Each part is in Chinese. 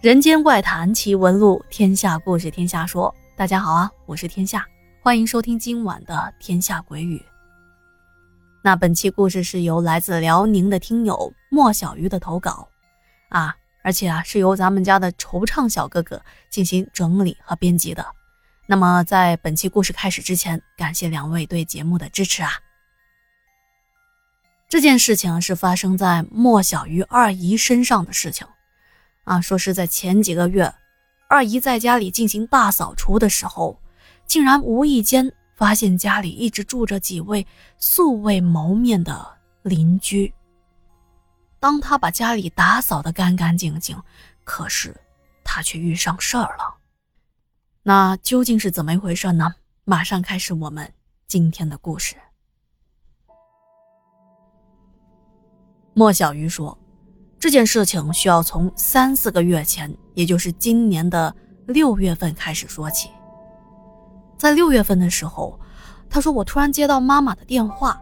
人间怪谈奇闻录，天下故事天下说。大家好啊，我是天下，欢迎收听今晚的天下鬼语。那本期故事是由来自辽宁的听友莫小鱼的投稿啊，而且啊是由咱们家的惆怅小哥哥进行整理和编辑的。那么在本期故事开始之前，感谢两位对节目的支持啊。这件事情是发生在莫小鱼二姨身上的事情，啊，说是在前几个月，二姨在家里进行大扫除的时候，竟然无意间发现家里一直住着几位素未谋面的邻居。当他把家里打扫得干干净净，可是他却遇上事儿了。那究竟是怎么一回事呢？马上开始我们今天的故事。莫小鱼说：“这件事情需要从三四个月前，也就是今年的六月份开始说起。在六月份的时候，他说我突然接到妈妈的电话，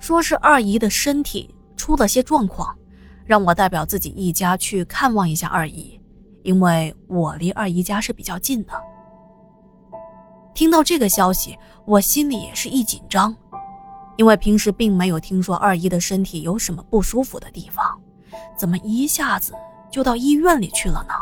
说是二姨的身体出了些状况，让我代表自己一家去看望一下二姨，因为我离二姨家是比较近的。听到这个消息，我心里也是一紧张。”因为平时并没有听说二姨的身体有什么不舒服的地方，怎么一下子就到医院里去了呢？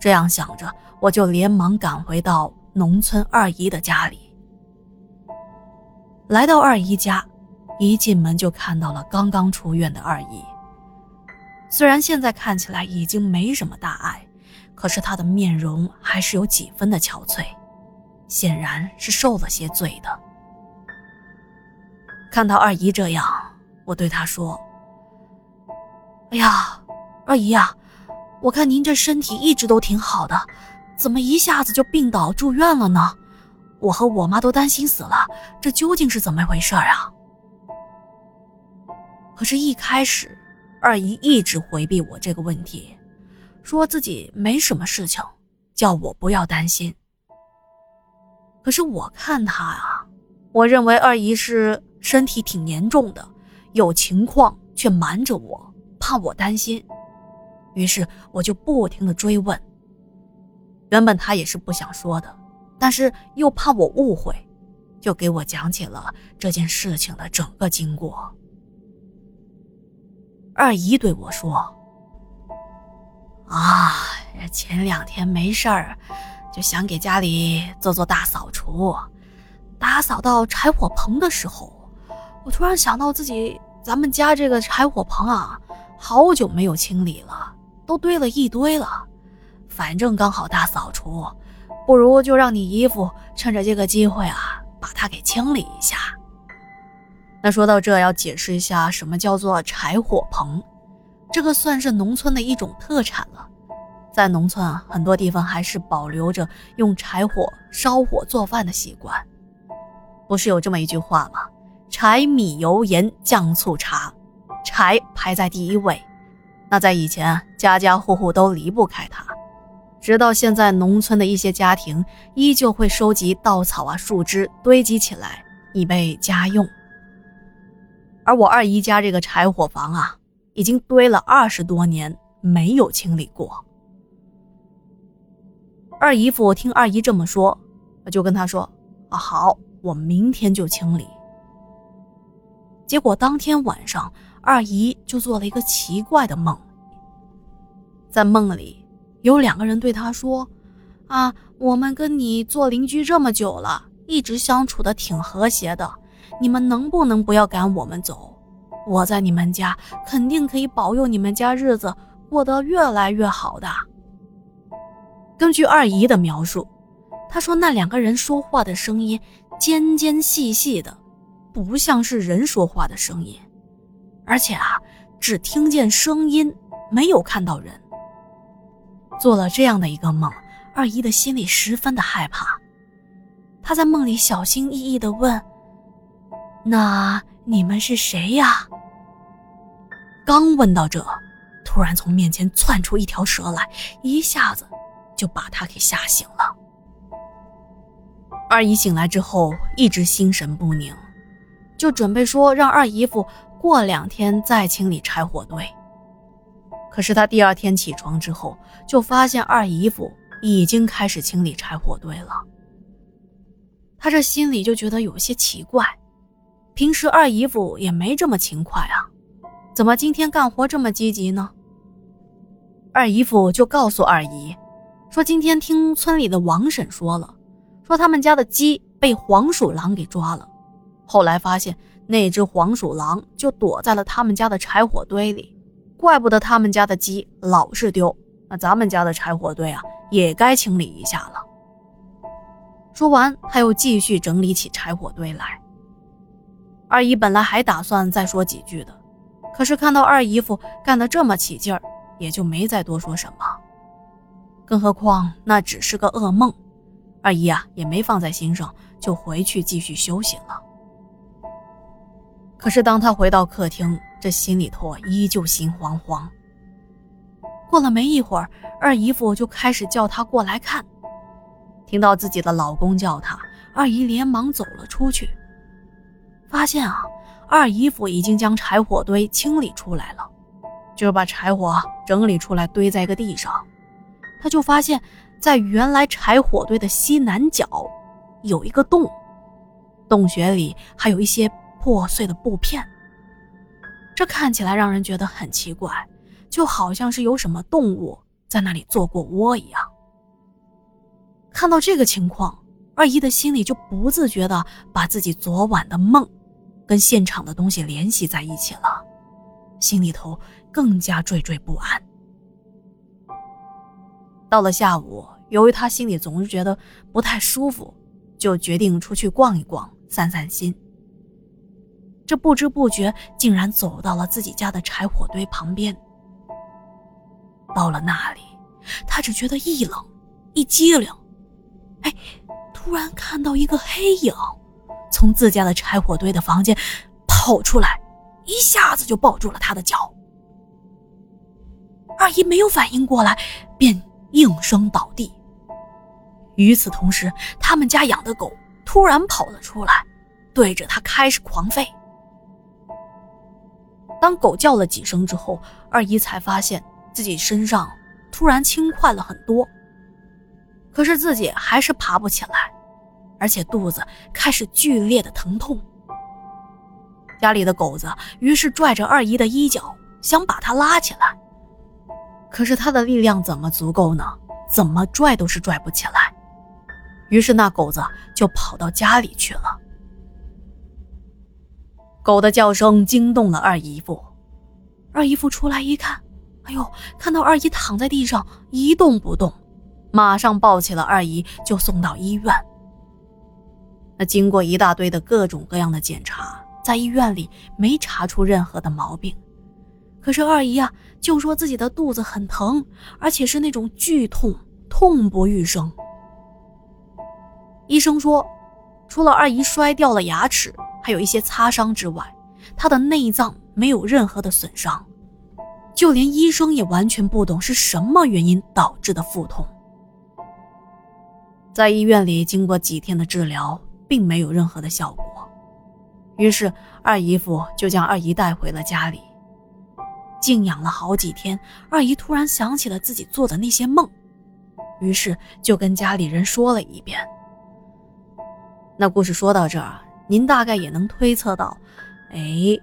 这样想着，我就连忙赶回到农村二姨的家里。来到二姨家，一进门就看到了刚刚出院的二姨。虽然现在看起来已经没什么大碍，可是她的面容还是有几分的憔悴，显然是受了些罪的。看到二姨这样，我对她说：“哎呀，二姨呀，我看您这身体一直都挺好的，怎么一下子就病倒住院了呢？我和我妈都担心死了，这究竟是怎么回事啊？”可是，一开始，二姨一直回避我这个问题，说自己没什么事情，叫我不要担心。可是我看她啊，我认为二姨是。身体挺严重的，有情况却瞒着我，怕我担心，于是我就不停的追问。原本他也是不想说的，但是又怕我误会，就给我讲起了这件事情的整个经过。二姨对我说：“啊，前两天没事儿，就想给家里做做大扫除，打扫到柴火棚的时候。”我突然想到自己，咱们家这个柴火棚啊，好久没有清理了，都堆了一堆了。反正刚好大扫除，不如就让你姨夫趁着这个机会啊，把它给清理一下。那说到这，要解释一下什么叫做柴火棚，这个算是农村的一种特产了。在农村啊，很多地方还是保留着用柴火烧火做饭的习惯。不是有这么一句话吗？柴米油盐酱醋茶，柴排在第一位。那在以前，家家户户都离不开它。直到现在，农村的一些家庭依旧会收集稻草啊、树枝堆积起来，以备家用。而我二姨家这个柴火房啊，已经堆了二十多年，没有清理过。二姨夫听二姨这么说，就跟她说：“啊，好，我明天就清理。”结果当天晚上，二姨就做了一个奇怪的梦。在梦里，有两个人对她说：“啊，我们跟你做邻居这么久了，一直相处的挺和谐的，你们能不能不要赶我们走？我在你们家肯定可以保佑你们家日子过得越来越好的。”根据二姨的描述，她说那两个人说话的声音尖尖细细的。不像是人说话的声音，而且啊，只听见声音，没有看到人。做了这样的一个梦，二姨的心里十分的害怕。她在梦里小心翼翼地问：“那你们是谁呀？”刚问到这，突然从面前窜出一条蛇来，一下子就把她给吓醒了。二姨醒来之后，一直心神不宁。就准备说让二姨夫过两天再清理柴火堆。可是他第二天起床之后，就发现二姨夫已经开始清理柴火堆了。他这心里就觉得有些奇怪，平时二姨夫也没这么勤快啊，怎么今天干活这么积极呢？二姨夫就告诉二姨，说今天听村里的王婶说了，说他们家的鸡被黄鼠狼给抓了，后来发现那只黄鼠狼就躲在了他们家的柴火堆里。怪不得他们家的鸡老是丢，那咱们家的柴火堆啊，也该清理一下了。说完，他又继续整理起柴火堆来。二姨本来还打算再说几句的，可是看到二姨夫干得这么起劲儿，也就没再多说什么。更何况那只是个噩梦，二姨啊也没放在心上，就回去继续休息了。可是当他回到客厅，这心里头依旧心慌慌。过了没一会儿，二姨夫就开始叫他过来看。听到自己的老公叫他，二姨连忙走了出去，发现啊，二姨夫已经将柴火堆清理出来了，就是把柴火整理出来堆在一个地上。他就发现，在原来柴火堆的西南角有一个洞，洞穴里还有一些破碎的布片。这看起来让人觉得很奇怪，就好像是有什么动物在那里做过窝一样。看到这个情况，二姨的心里就不自觉地把自己昨晚的梦跟现场的东西联系在一起了，心里头更加惴惴不安。到了下午，由于她心里总是觉得不太舒服，就决定出去逛一逛，散散心。这不知不觉竟然走到了自己家的柴火堆旁边。到了那里，他只觉得一冷一激灵，哎，突然看到一个黑影从自家的柴火堆的房间跑出来，一下子就抱住了他的脚。二姨没有反应过来，便应声倒地。与此同时，他们家养的狗突然跑了出来，对着他开始狂吠。当狗叫了几声之后，二姨才发现自己身上突然轻快了很多。可是自己还是爬不起来，而且肚子开始剧烈的疼痛。家里的狗子于是拽着二姨的衣角，想把她拉起来。可是他的力量怎么足够呢？怎么拽都是拽不起来。于是那狗子就跑到家里去了。狗的叫声惊动了二姨夫，二姨夫出来一看，哎呦，看到二姨躺在地上一动不动，马上抱起了二姨就送到医院。那经过一大堆的各种各样的检查，在医院里没查出任何的毛病，可是二姨啊就说自己的肚子很疼，而且是那种剧痛，痛不欲生。医生说，除了二姨摔掉了牙齿。还有一些擦伤之外，他的内脏没有任何的损伤，就连医生也完全不懂是什么原因导致的腹痛。在医院里经过几天的治疗，并没有任何的效果，于是二姨夫就将二姨带回了家里，静养了好几天。二姨突然想起了自己做的那些梦，于是就跟家里人说了一遍。那故事说到这儿。您大概也能推测到，哎，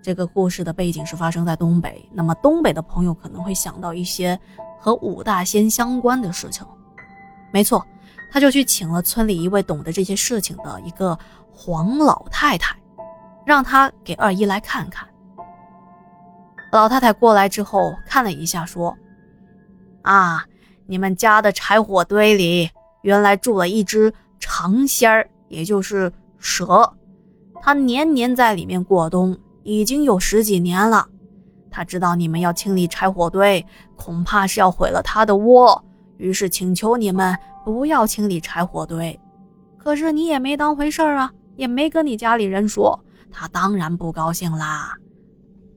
这个故事的背景是发生在东北。那么东北的朋友可能会想到一些和五大仙相关的事情。没错，他就去请了村里一位懂得这些事情的一个黄老太太，让她给二姨来看看。老太太过来之后看了一下，说：“啊，你们家的柴火堆里原来住了一只长仙儿，也就是。”蛇，它年年在里面过冬，已经有十几年了。他知道你们要清理柴火堆，恐怕是要毁了他的窝，于是请求你们不要清理柴火堆。可是你也没当回事儿啊，也没跟你家里人说，他当然不高兴啦。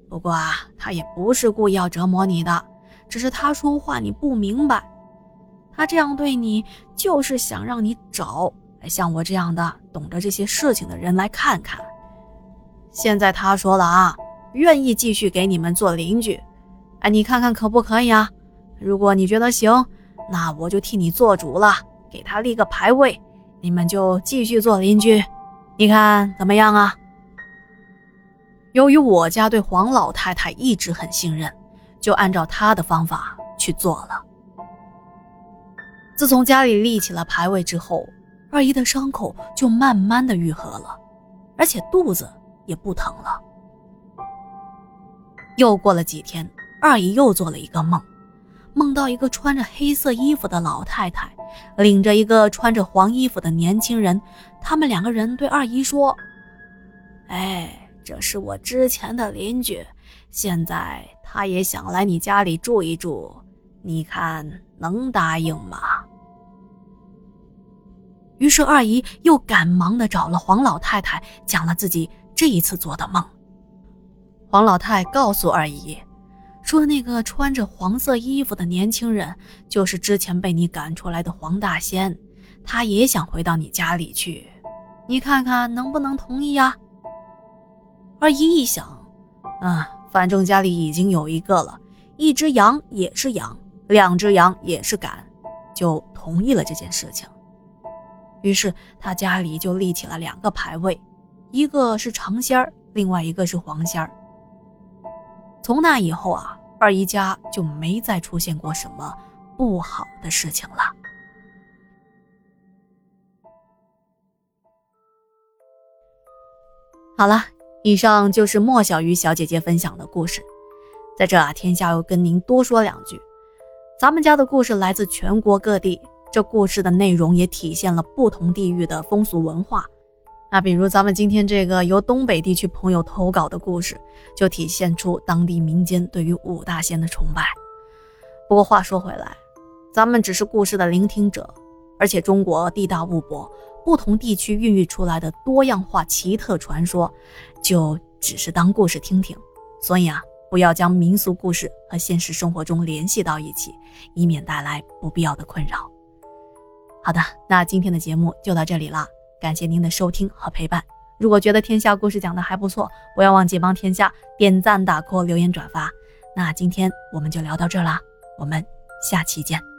不过啊，他也不是故意要折磨你的，只是他说话你不明白。他这样对你，就是想让你找。像我这样的懂得这些事情的人来看看。现在他说了啊，愿意继续给你们做邻居，哎，你看看可不可以啊？如果你觉得行，那我就替你做主了，给他立个牌位，你们就继续做邻居，你看怎么样啊？由于我家对黄老太太一直很信任，就按照她的方法去做了。自从家里立起了牌位之后，二姨的伤口就慢慢的愈合了，而且肚子也不疼了。又过了几天，二姨又做了一个梦，梦到一个穿着黑色衣服的老太太，领着一个穿着黄衣服的年轻人，他们两个人对二姨说：“哎，这是我之前的邻居，现在他也想来你家里住一住，你看能答应吗？”于是二姨又赶忙的找了黄老太太，讲了自己这一次做的梦。黄老太告诉二姨，说那个穿着黄色衣服的年轻人，就是之前被你赶出来的黄大仙，他也想回到你家里去，你看看能不能同意呀？二姨一想，嗯，反正家里已经有一个了，一只羊也是羊，两只羊也是赶，就同意了这件事情。于是他家里就立起了两个牌位，一个是长仙儿，另外一个是黄仙儿。从那以后啊，二姨家就没再出现过什么不好的事情了。好了，以上就是莫小鱼小姐姐分享的故事。在这啊，天下又跟您多说两句，咱们家的故事来自全国各地，这故事的内容也体现了不同地域的风俗文化。那比如咱们今天这个由东北地区朋友投稿的故事，就体现出当地民间对于五大仙的崇拜。不过话说回来，咱们只是故事的聆听者，而且中国地大物博，不同地区孕育出来的多样化奇特传说，就只是当故事听听。所以啊，不要将民俗故事和现实生活中联系到一起，以免带来不必要的困扰。好的，那今天的节目就到这里了。感谢您的收听和陪伴。如果觉得天下故事讲的还不错，不要忘记帮天下点赞、打 call、留言、转发。那今天我们就聊到这啦，我们下期见。